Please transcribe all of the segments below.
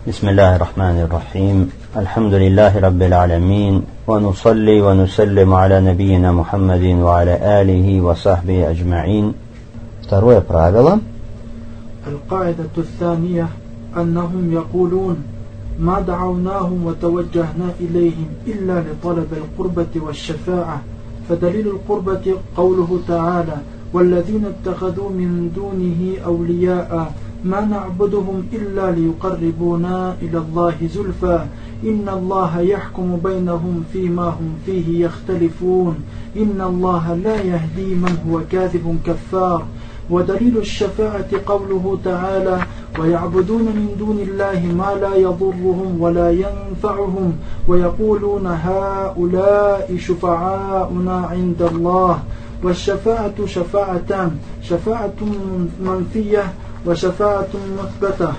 بسم الله الرحمن الرحيم الحمد لله رب العالمين ونصلي ونسلم على نبينا محمد وعلى آله وصحبه أجمعين Второе правило. القاعدة الثانية أنهم يقولون ما دعوناهم وتوجهنا إليهم إلا لطلب القربة والشفاعة فدليل القربة قوله تعالى والذين اتخذوا من دونه أولياء ما نعبدهم إلا ليقربونا إلى الله زلفى. إن الله يحكم بينهم فيما هم فيه يختلفون. إن الله لا يهدي من هو كاذب كفار. ودليل الشفاعة قوله تعالى ويعبدون من دون الله ما لا يضرهم ولا ينفعهم. ويقولون هؤلاء شفعاؤنا عند الله. والشفاعة شفاعتان. شفاعة منفية وشفاعة مثبتة.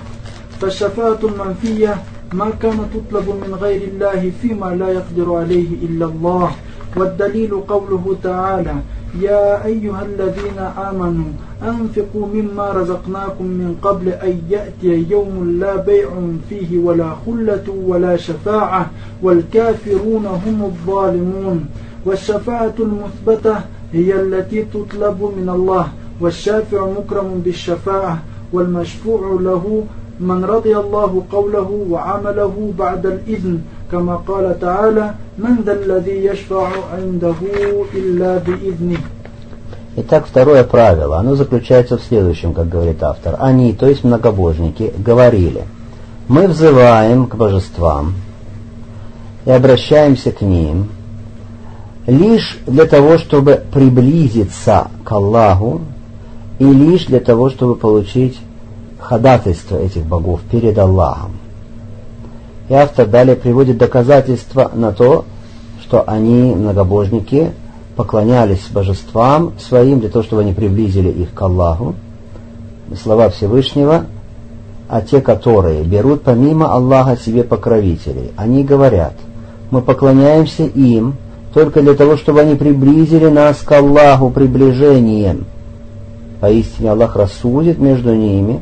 فالشفاعة المنفية ما كان تطلب من غير الله فيما لا يقدر عليه إلا الله. والدليل قوله تعالى يا أيها الذين آمنوا أنفقوا مما رزقناكم من قبل أن يأتي يوم لا بيع فيه ولا خلة ولا شفاعة والكافرون هم الظالمون. والشفاعة المثبتة هي التي تطلب من الله والشافع مكرم بالشفاعة والمشفوع له من رضي الله قوله وعمله بعد الإذن كما قال تعالى من ذا الذي يشفع عنده إلا بإذنه Итак, второе правило, оно заключается в следующем, как говорит автор. Они, то есть многобожники, говорили, мы взываем к божествам и обращаемся к ним лишь для того, чтобы приблизиться к Аллаху и лишь для того, чтобы получить ходатайство этих богов перед Аллахом. И автор далее приводит доказательства на то, что они, многобожники, поклонялись божествам своим для того, чтобы они приблизили их к Аллаху. Слова Всевышнего, а те, которые берут помимо Аллаха себе покровителей, они говорят, мы поклоняемся им только для того, чтобы они приблизили нас к Аллаху приближением. Поистине Аллах рассудит между ними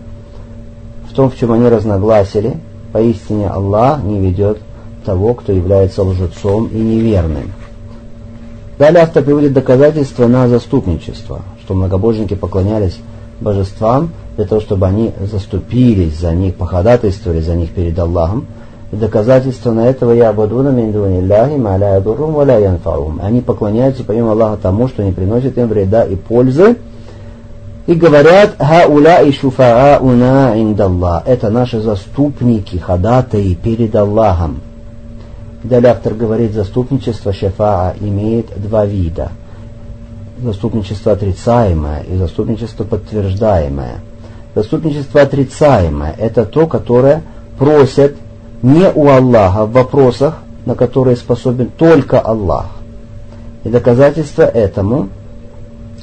в том, в чем они разногласили. Поистине Аллах не ведет того, кто является лжецом и неверным. Далее автор приводит доказательства на заступничество, что многобожники поклонялись божествам для того, чтобы они заступились за них, походатайствовали за них перед Аллахом. И доказательство на этого я абадуна миндуни ляхи маля ядурум валя янфаум. Они поклоняются помимо Аллаха тому, что не приносит им вреда и пользы. И говорят, хауля и шуфаауна индаллах. Это наши заступники, ходатаи перед Аллахом. Далее автор говорит, заступничество шефаа имеет два вида. Заступничество отрицаемое и заступничество подтверждаемое. Заступничество отрицаемое – это то, которое просят не у Аллаха в вопросах, на которые способен только Аллах. И доказательство этому,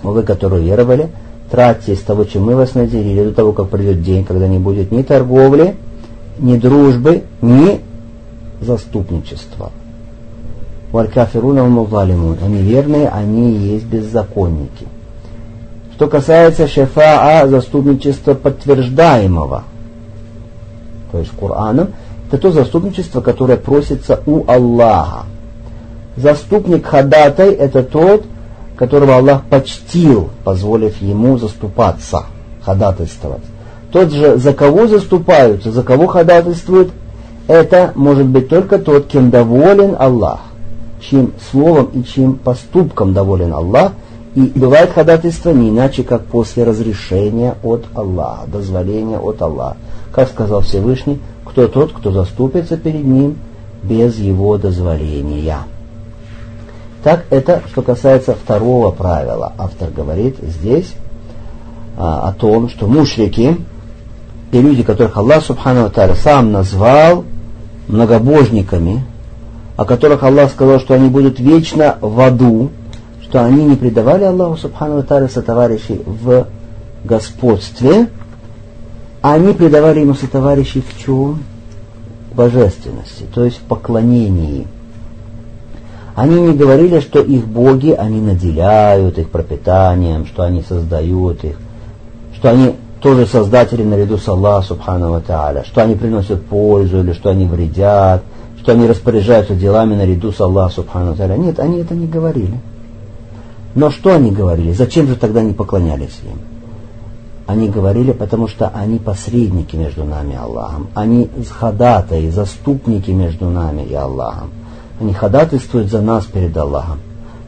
вы, которые веровали, тратьте из того, чем мы вас наделили, до того, как придет день, когда не будет ни торговли, ни дружбы, ни заступничества. Валькафируна музалимун. Они верные, они есть беззаконники. Что касается шефаа, заступничества подтверждаемого, то есть Кораном, это то заступничество, которое просится у Аллаха. Заступник ходатай – это тот, которого Аллах почтил, позволив ему заступаться, ходатайствовать. Тот же, за кого заступаются, за кого ходатайствуют, это может быть только тот, кем доволен Аллах, чьим словом и чьим поступком доволен Аллах, и бывает ходатайство не иначе, как после разрешения от Аллаха, дозволения от Аллаха. Как сказал Всевышний, кто тот, кто заступится перед ним без его дозволения. Так, это что касается второго правила. Автор говорит здесь а, о том, что мушрики и люди, которых Аллах Субхану Тааля сам назвал многобожниками, о которых Аллах сказал, что они будут вечно в аду, что они не предавали Аллаху Субхану Тааля сотоварищей в господстве, а они предавали ему сотоварищей в чем? Божественности, то есть в поклонении. Они не говорили, что их боги, они наделяют их пропитанием, что они создают их, что они тоже создатели наряду с Аллахом Субхану Тааля, что они приносят пользу или что они вредят, что они распоряжаются делами наряду с Аллахом Субхану Тааля. Нет, они это не говорили. Но что они говорили? Зачем же тогда не поклонялись им? Они говорили, потому что они посредники между нами и Аллахом. Они ходатаи, заступники между нами и Аллахом. Они ходатайствуют за нас перед Аллахом.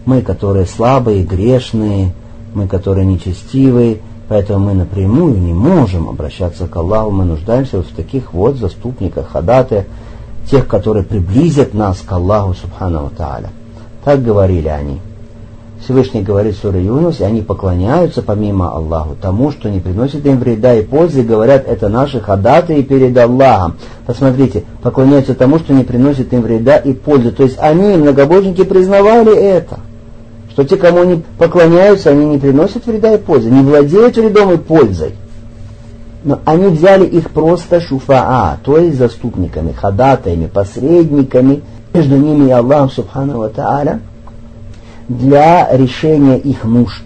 Мы, которые слабые, грешные, мы, которые нечестивые, поэтому мы напрямую не можем обращаться к Аллаху. Мы нуждаемся вот в таких вот заступниках, ходатаях, тех, которые приблизят нас к Аллаху Субхану Тааля. Так говорили они. Всевышний говорит в Юнус, и они поклоняются помимо Аллаху тому, что не приносит им вреда и пользы, и говорят, это наши ходатые перед Аллахом. Посмотрите, поклоняются тому, что не приносит им вреда и пользы. То есть они, многобожники, признавали это. Что те, кому они поклоняются, они не приносят вреда и пользы, не владеют вредом и пользой. Но они взяли их просто шуфаа, то есть заступниками, ходатаями, посредниками между ними и Аллахом, субхану ва та'аля, для решения их нужд.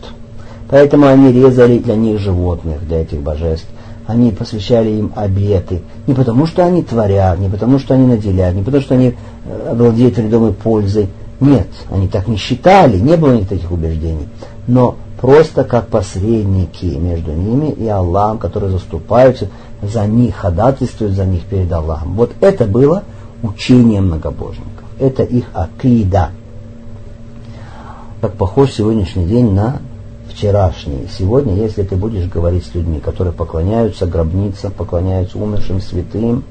Поэтому они резали для них животных, для этих божеств. Они посвящали им обеты. Не потому, что они творят, не потому, что они наделяют, не потому, что они э, вредом и пользой. Нет, они так не считали, не было у них таких убеждений. Но просто как посредники между ними и Аллахом, которые заступаются за них, ходатайствуют за них перед Аллахом. Вот это было учение многобожников. Это их акида как похож сегодняшний день на вчерашний. Сегодня, если ты будешь говорить с людьми, которые поклоняются гробницам, поклоняются умершим святым,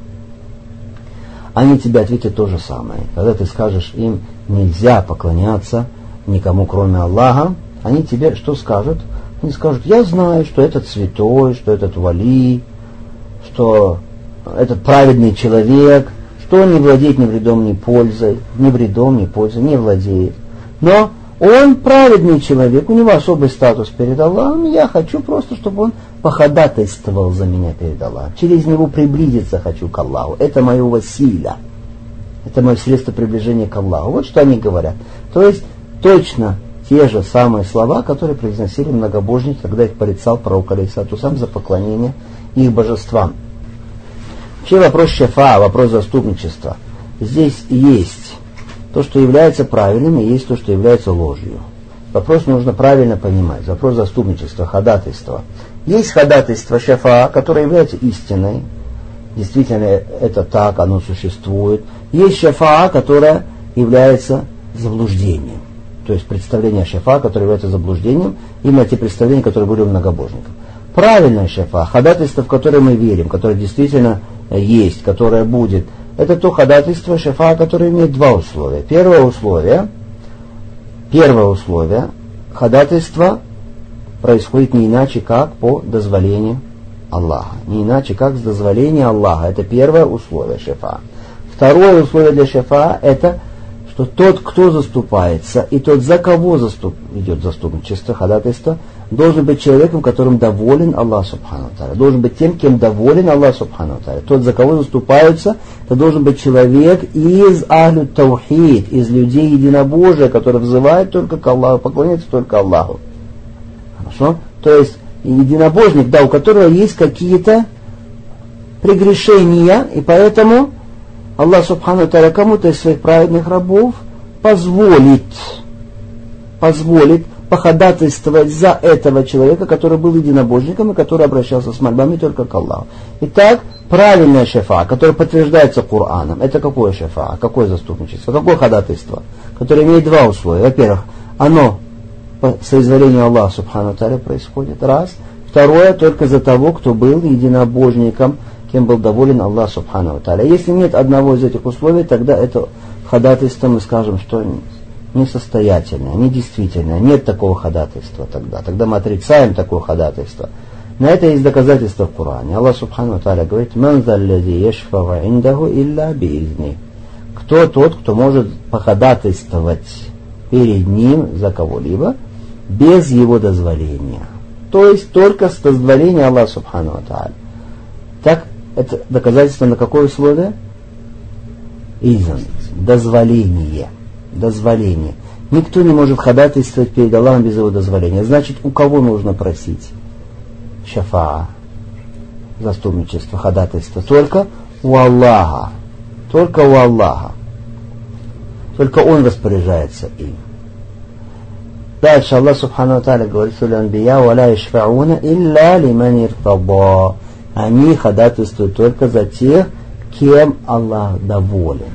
они тебе ответят то же самое. Когда ты скажешь им, нельзя поклоняться никому, кроме Аллаха, они тебе что скажут? Они скажут, я знаю, что этот святой, что этот вали, что этот праведный человек, что он не владеет ни вредом, ни пользой, ни вредом, ни пользой, не владеет. Но он праведный человек, у него особый статус перед Аллахом, я хочу просто, чтобы он походатайствовал за меня перед Аллахом. Через него приблизиться хочу к Аллаху. Это мое василя. Это мое средство приближения к Аллаху. Вот что они говорят. То есть точно те же самые слова, которые произносили многобожники, когда их порицал пророк Алейсату сам за поклонение их божествам. Вообще вопрос шефа, вопрос заступничества. Здесь есть то, что является правильным, и есть то, что является ложью. Вопрос нужно правильно понимать. Вопрос заступничества, ходатайства. Есть ходатайство шафа, которое является истиной. Действительно, это так, оно существует. Есть шафа, которое является заблуждением. То есть представление шафа, которое является заблуждением, именно те представления, которые были у многобожников. Правильное шафа, ходатайство, в которое мы верим, которое действительно есть, которое будет – это то ходатайство шефа, которое имеет два условия. Первое условие, первое условие, ходатайство происходит не иначе, как по дозволению Аллаха. Не иначе, как с дозволения Аллаха. Это первое условие шефа. Второе условие для шефа – это что тот, кто заступается, и тот, за кого заступ, идет заступничество, ходатайство, должен быть человеком, которым доволен Аллах Субхану Таля. Должен быть тем, кем доволен Аллах Субхану Таля. Тот, за кого заступаются, это должен быть человек из Ахлю Таухид, из людей единобожия, который взывает только к Аллаху, поклоняется только Аллаху. Хорошо? То есть единобожник, да, у которого есть какие-то прегрешения, и поэтому Аллах Субхану Таля кому-то из своих праведных рабов позволит, позволит походатайствовать за этого человека, который был единобожником и который обращался с мольбами только к Аллаху. Итак, правильная шефа, которая подтверждается Кораном, это какое шефа, какое заступничество, какое ходатайство, которое имеет два условия. Во-первых, оно по соизволению Аллаха Субхану Таля происходит, раз. Второе, только за того, кто был единобожником, кем был доволен Аллах Субхану Таля. Если нет одного из этих условий, тогда это ходатайство мы скажем, что несостоятельное, недействительное. Нет такого ходатайства тогда. Тогда мы отрицаем такое ходатайство. На это есть доказательства в Коране. Аллах Субхану Таля говорит, «Ман индаху илля биизни». Кто тот, кто может походатайствовать перед ним за кого-либо без его дозволения. То есть только с дозволения Аллаха Субхану Та'аля. Так это доказательство на какое условие? Изан. Дозволение. Дозволение. Никто не может ходатайствовать перед Аллахом без его дозволения. Значит, у кого нужно просить? Шафа. заступничество, ходатайство только у Аллаха. Только у Аллаха. Только Он распоряжается им. Дальше Аллах Субхану Тааля говорит, «Суля анбия валя ишфауна илля лиман иртаба». Они ходатайствуют только за тех, кем Аллах доволен.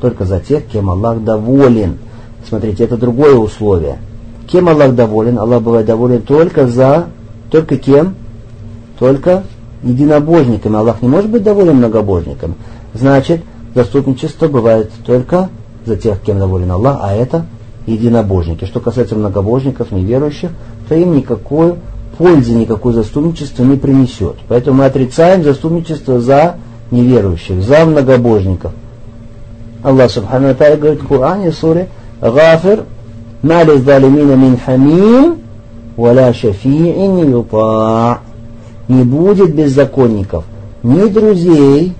Только за тех, кем Аллах доволен. Смотрите, это другое условие. Кем Аллах доволен? Аллах бывает доволен только за... Только кем? Только единобожниками. Аллах не может быть доволен многобожниками. Значит, заступничество бывает только за тех, кем доволен Аллах, а это единобожники. Что касается многобожников, неверующих, то им никакой пользы, никакой заступничества не принесет. Поэтому мы отрицаем заступничество за неверующих, за многобожников. Аллах Субхану Тааля говорит в Коране, в суре Гафир, «Мали залимина мин хамим, валя шафи'ин юта». Не будет беззаконников, ни друзей,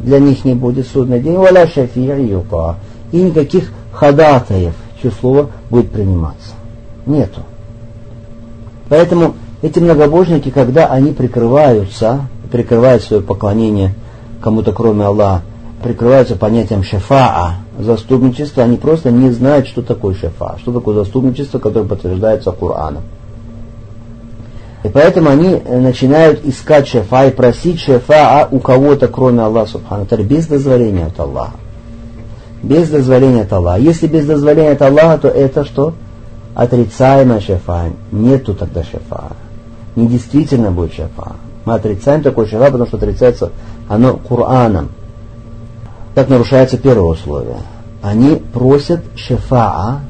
для них не будет судный день, валя шафи'ин юта. И никаких ходатаев, чье слово будет приниматься. Нету. Поэтому эти многобожники, когда они прикрываются, прикрывают свое поклонение кому-то кроме Аллаха, прикрываются понятием шефаа, заступничества, они просто не знают, что такое шефа, что такое заступничество, которое подтверждается Кораном. И поэтому они начинают искать шефа и просить шефа у кого-то, кроме Аллаха Субхану без дозволения от Аллаха. Без дозволения от Аллаха. Если без дозволения от Аллаха, то это что? Отрицаемая шефа. Нету тогда шефа. Не действительно будет шефа. Мы отрицаем такой шефа, потому что отрицается оно Кораном. Так нарушается первое условие. Они просят шефаа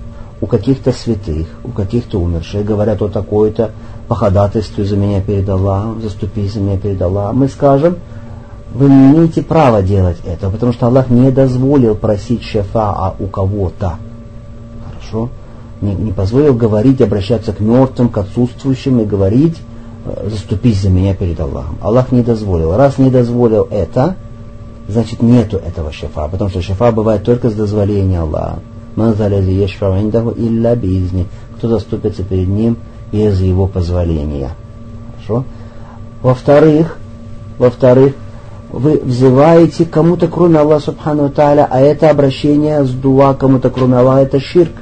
у каких-то святых, у каких-то умерших, говорят о такой-то, по ходатайству за меня перед Аллахом, заступись за меня перед Аллахом. Мы скажем, вы не имеете права делать это, потому что Аллах не дозволил просить шефаа у кого-то. Хорошо? Не, не позволил говорить, обращаться к мертвым, к отсутствующим и говорить, «Э, заступись за меня перед Аллахом. Аллах не дозволил. Раз не дозволил это, значит нету этого шифа, потому что шифа бывает только с дозволения Аллаха. Манзалязи ешфа индаху илля бизни. Кто заступится перед ним без его позволения. Хорошо? Во-вторых, во-вторых, вы взываете кому-то кроме Аллаха Субхану Тааля, а это обращение с дуа кому-то кроме Аллаха, это ширк.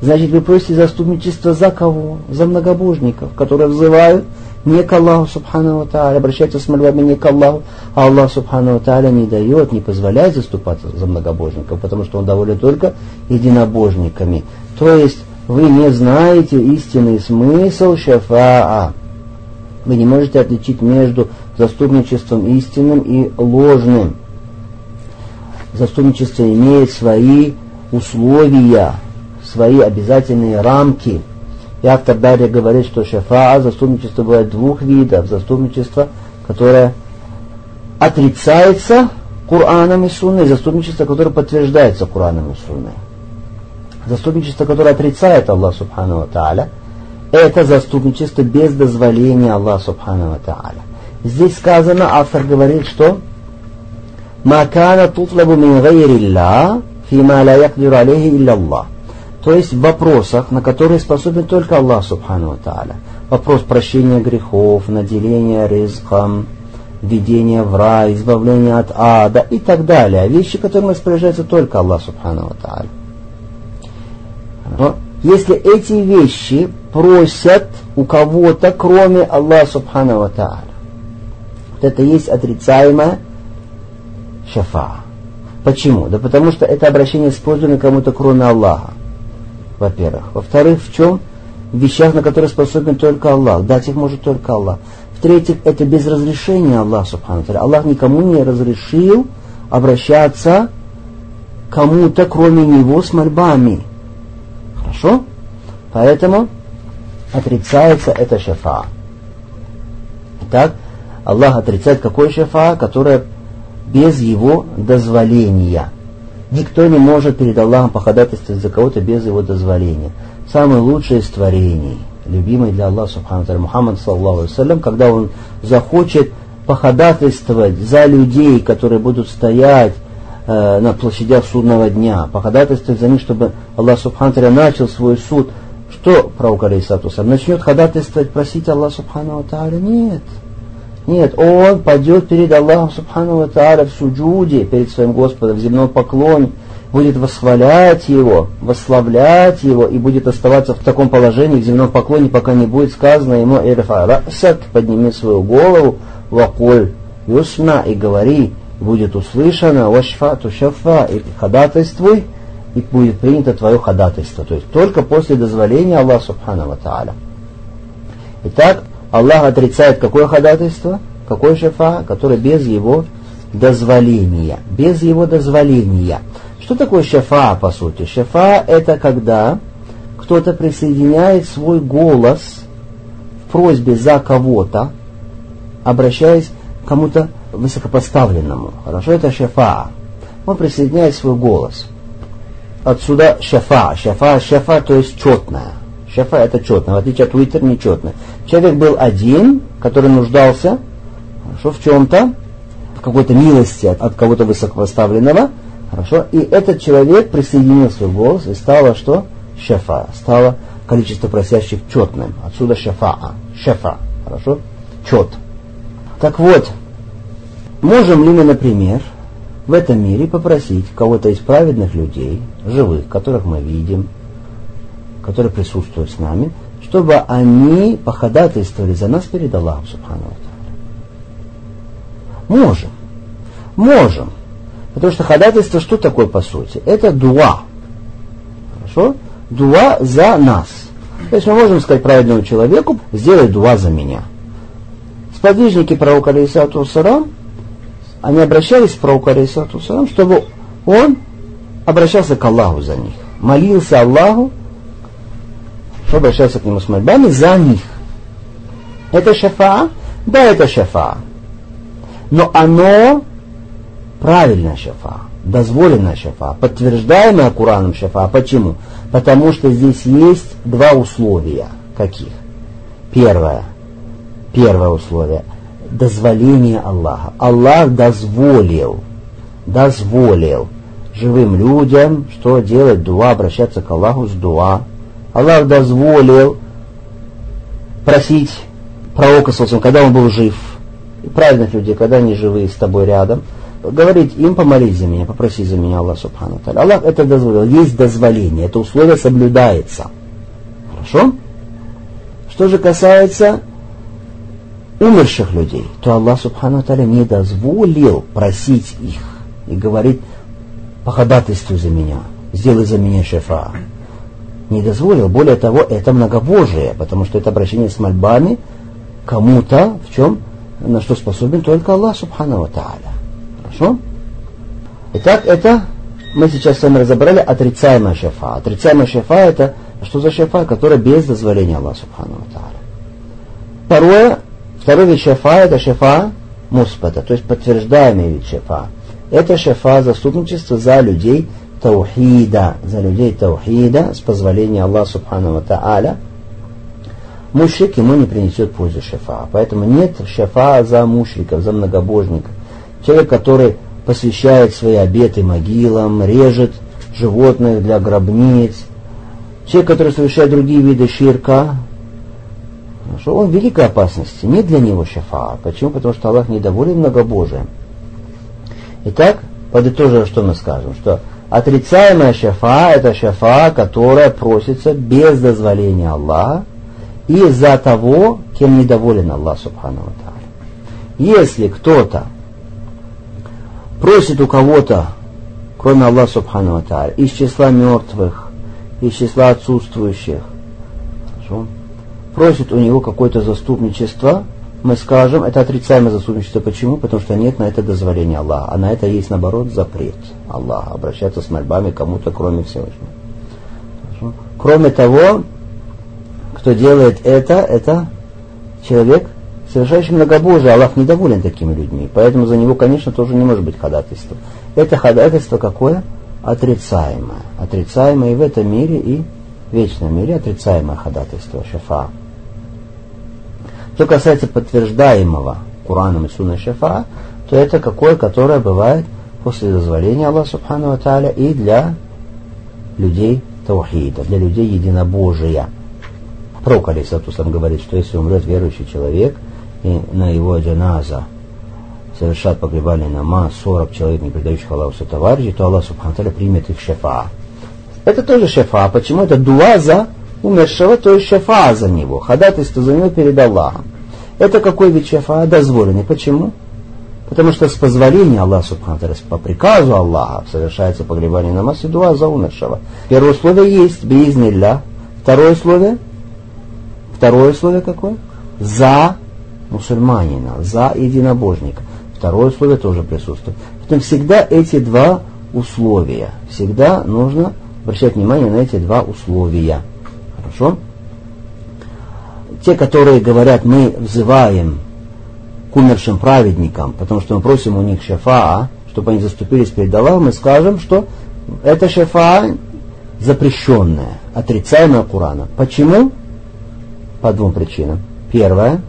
Значит, вы просите заступничество за кого? За многобожников, которые взывают не к Аллаху Субхану Тааля, обращаются с мольбами не к Аллаху, а Аллах Субхану Тааля не дает, не позволяет заступаться за многобожников, потому что Он доволен только единобожниками. То есть вы не знаете истинный смысл шафаа. Вы не можете отличить между заступничеством истинным и ложным. Заступничество имеет свои условия, свои обязательные рамки – и автор далее говорит, что шафаа, заступничество бывает двух видов. Заступничество, которое отрицается Кураном и Сунной, и заступничество, которое подтверждается Кураном и Сунной. Заступничество, которое отрицает Аллах Субхану Тааля, это заступничество без дозволения Аллаха Субхану Тааля. Здесь сказано, автор говорит, что «Макана тутлабу мин гайрилля, фима ла якдиру алейхи илля Аллах». То есть в вопросах, на которые способен только Аллах Субхану Тааля. Вопрос прощения грехов, наделения ризком, введения в рай, избавления от ада и так далее. Вещи, которыми распоряжается только Аллах Субхану Тааля. Но если эти вещи просят у кого-то, кроме Аллаха Субхану Тааля, вот это есть отрицаемое шафа. Почему? Да потому что это обращение использовано кому-то, кроме Аллаха во-первых. Во-вторых, в чем? В вещах, на которые способен только Аллах. Дать их может только Аллах. В-третьих, это без разрешения Аллаха, Субхану Аллах никому не разрешил обращаться кому-то, кроме Него, с мольбами. Хорошо? Поэтому отрицается это шафа. Итак, Аллах отрицает какой шафа, которое без его дозволения – Никто не может перед Аллахом походатайствовать за кого-то без его дозволения. Самый лучший из творений, любимый для Аллаха Субхану Мухаммад, саллаху салям, когда он захочет походатайствовать за людей, которые будут стоять э, на площадях судного дня, походатайствовать за них, чтобы Аллах Субхану начал свой суд, что пророк Алейсатусам начнет ходатайствовать, просить Аллах Субхану Тааля? Нет. Нет, он пойдет перед Аллахом Субхану Тааля в суджуде, перед своим Господом, в земном поклоне, будет восхвалять Его, восславлять Его и будет оставаться в таком положении в земном поклоне, пока не будет сказано ему «Ирфа расак», подними свою голову, вакуль юсна и говори, будет услышано «Вашфа тушафа» и ходатайствуй, и будет принято твое ходатайство. То есть только после дозволения Аллаха Субхану Тааля. Итак, Аллах отрицает какое ходатайство? Какое шафа? Которое без его дозволения. Без его дозволения. Что такое шафа, по сути? Шафа – это когда кто-то присоединяет свой голос в просьбе за кого-то, обращаясь к кому-то высокопоставленному. Хорошо, это шафа. Он присоединяет свой голос. Отсюда шафа. Шафа, шафа, то есть четная. Шафа это четно, в отличие от уитер нечетно. Человек был один, который нуждался хорошо, в чем-то, в какой-то милости от, от кого-то высокопоставленного, Хорошо? И этот человек присоединил свой голос и стало что? Шафа. Стало количество просящих четным. Отсюда шафа. Шафа. Хорошо? Чет. Так вот, можем ли мы, например, в этом мире попросить кого-то из праведных людей, живых, которых мы видим, которые присутствуют с нами, чтобы они походатайствовали за нас перед Аллахом Субхану Можем. Можем. Потому что ходатайство что такое по сути? Это дуа. Хорошо? Дуа за нас. То есть мы можем сказать праведному человеку, сделай дуа за меня. Сподвижники пророка Алейсату Сарам, они обращались к пророку Алейсату Сарам, чтобы он обращался к Аллаху за них. Молился Аллаху, что обращался к нему с мольбами за них. Это шафа? Да, это шафа. Но оно правильная шафа, дозволенная шафа, подтверждаемая Кураном шафа. Почему? Потому что здесь есть два условия. Каких? Первое. Первое условие. Дозволение Аллаха. Аллах дозволил, дозволил живым людям, что делать дуа, обращаться к Аллаху с дуа. Аллах дозволил просить пророка, когда он был жив, и праведных людей, когда они живые с тобой рядом – говорить им помолись за меня, попроси за меня Аллах Субхану Аллах это дозволил. Есть дозволение, это условие соблюдается. Хорошо? Что же касается умерших людей, то Аллах Субхану не дозволил просить их и говорить походатайствуй за меня, сделай за меня шефа. Не дозволил. Более того, это многобожие, потому что это обращение с мольбами кому-то, в чем, на что способен только Аллах Субхану Тааля. Хорошо? Итак, это мы сейчас с вами разобрали отрицаемая шафа. Отрицаемая шафа это что за шафа, которая без дозволения Аллаха Субхану Тааля. Второе, второй вид шафа это шафа муспата, то есть подтверждаемый вид шафа. Это шафа заступничество за людей таухида, за людей таухида с позволения Аллаха Субхану Тааля. Мушрик ему не принесет пользы шафа. Поэтому нет шафа за мушриков, за многобожников человек, который посвящает свои обеты могилам, режет животных для гробниц, человек, который совершает другие виды ширка, что он в великой опасности. Нет для него шафа. Почему? Потому что Аллах недоволен многобожием. Итак, подытожим, что мы скажем, что отрицаемая шафа – это шафа, которая просится без дозволения Аллаха из-за того, кем недоволен Аллах Субхану Если кто-то просит у кого-то, кроме Аллаха Субхану из числа мертвых, из числа отсутствующих, просит у него какое-то заступничество, мы скажем, это отрицаемое заступничество. Почему? Потому что нет на это дозволения Аллаха, а на это есть, наоборот, запрет Аллаха, обращаться с мольбами кому-то, кроме Всевышнего. Кроме того, кто делает это, это человек – совершающий многобожие, Аллах недоволен такими людьми, поэтому за него, конечно, тоже не может быть ходатайства. Это ходатайство какое? Отрицаемое. Отрицаемое и в этом мире, и в вечном мире отрицаемое ходатайство, шафа. Что касается подтверждаемого Кураном и Сунной шафа, то это какое, которое бывает после дозволения Аллаха Субхану Тааля и для людей таухида, для людей единобожия. Пророк Алисатусам говорит, что если умрет верующий человек – и на его джаназа совершат погребальный намаз 40 человек, не предающих Аллаху товарищей, то Аллах Субхану примет их шефа. Это тоже шефа. Почему? Это дуа за умершего, то есть шефа за него, ходатайство за него перед Аллахом. Это какой вид шефа? Дозволенный. Почему? Потому что с позволения Аллаха Субхану по приказу Аллаха совершается погребальный намаз и дуа за умершего. Первое условие есть, биизнилля. Второе условие? Второе условие какое? За мусульманина, за единобожника. Второе условие тоже присутствует. Поэтому всегда эти два условия, всегда нужно обращать внимание на эти два условия. Хорошо? Те, которые говорят, мы взываем к умершим праведникам, потому что мы просим у них шафа, чтобы они заступились перед Аллахом, мы скажем, что это шафа запрещенная, отрицаемая Курана. Почему? По двум причинам. Первое,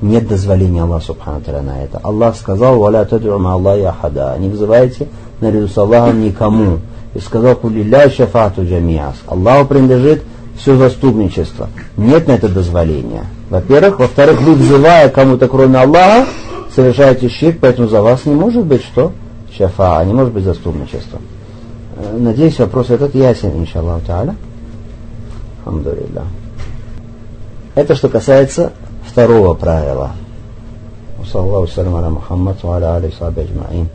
нет дозволения Аллаха Субхану на это. Аллах сказал, «Валя тад'у Аллахи ахада». Не вызывайте наряду с Аллахом никому И сказал, «Кулилля шафату джамиас». Аллаху принадлежит все заступничество. Нет на это дозволения. Во-первых. Во-вторых, вы взывая кому-то, кроме Аллаха, совершаете щирк, поэтому за вас не может быть что? Шафа, а не может быть заступничество. Э, надеюсь, вопрос этот ясен, иншаллаху та'аля. Алхамдулилlah. Это что касается второго правила. وصلى الله وسلم على محمد وعلى آله وصحبه أجمعين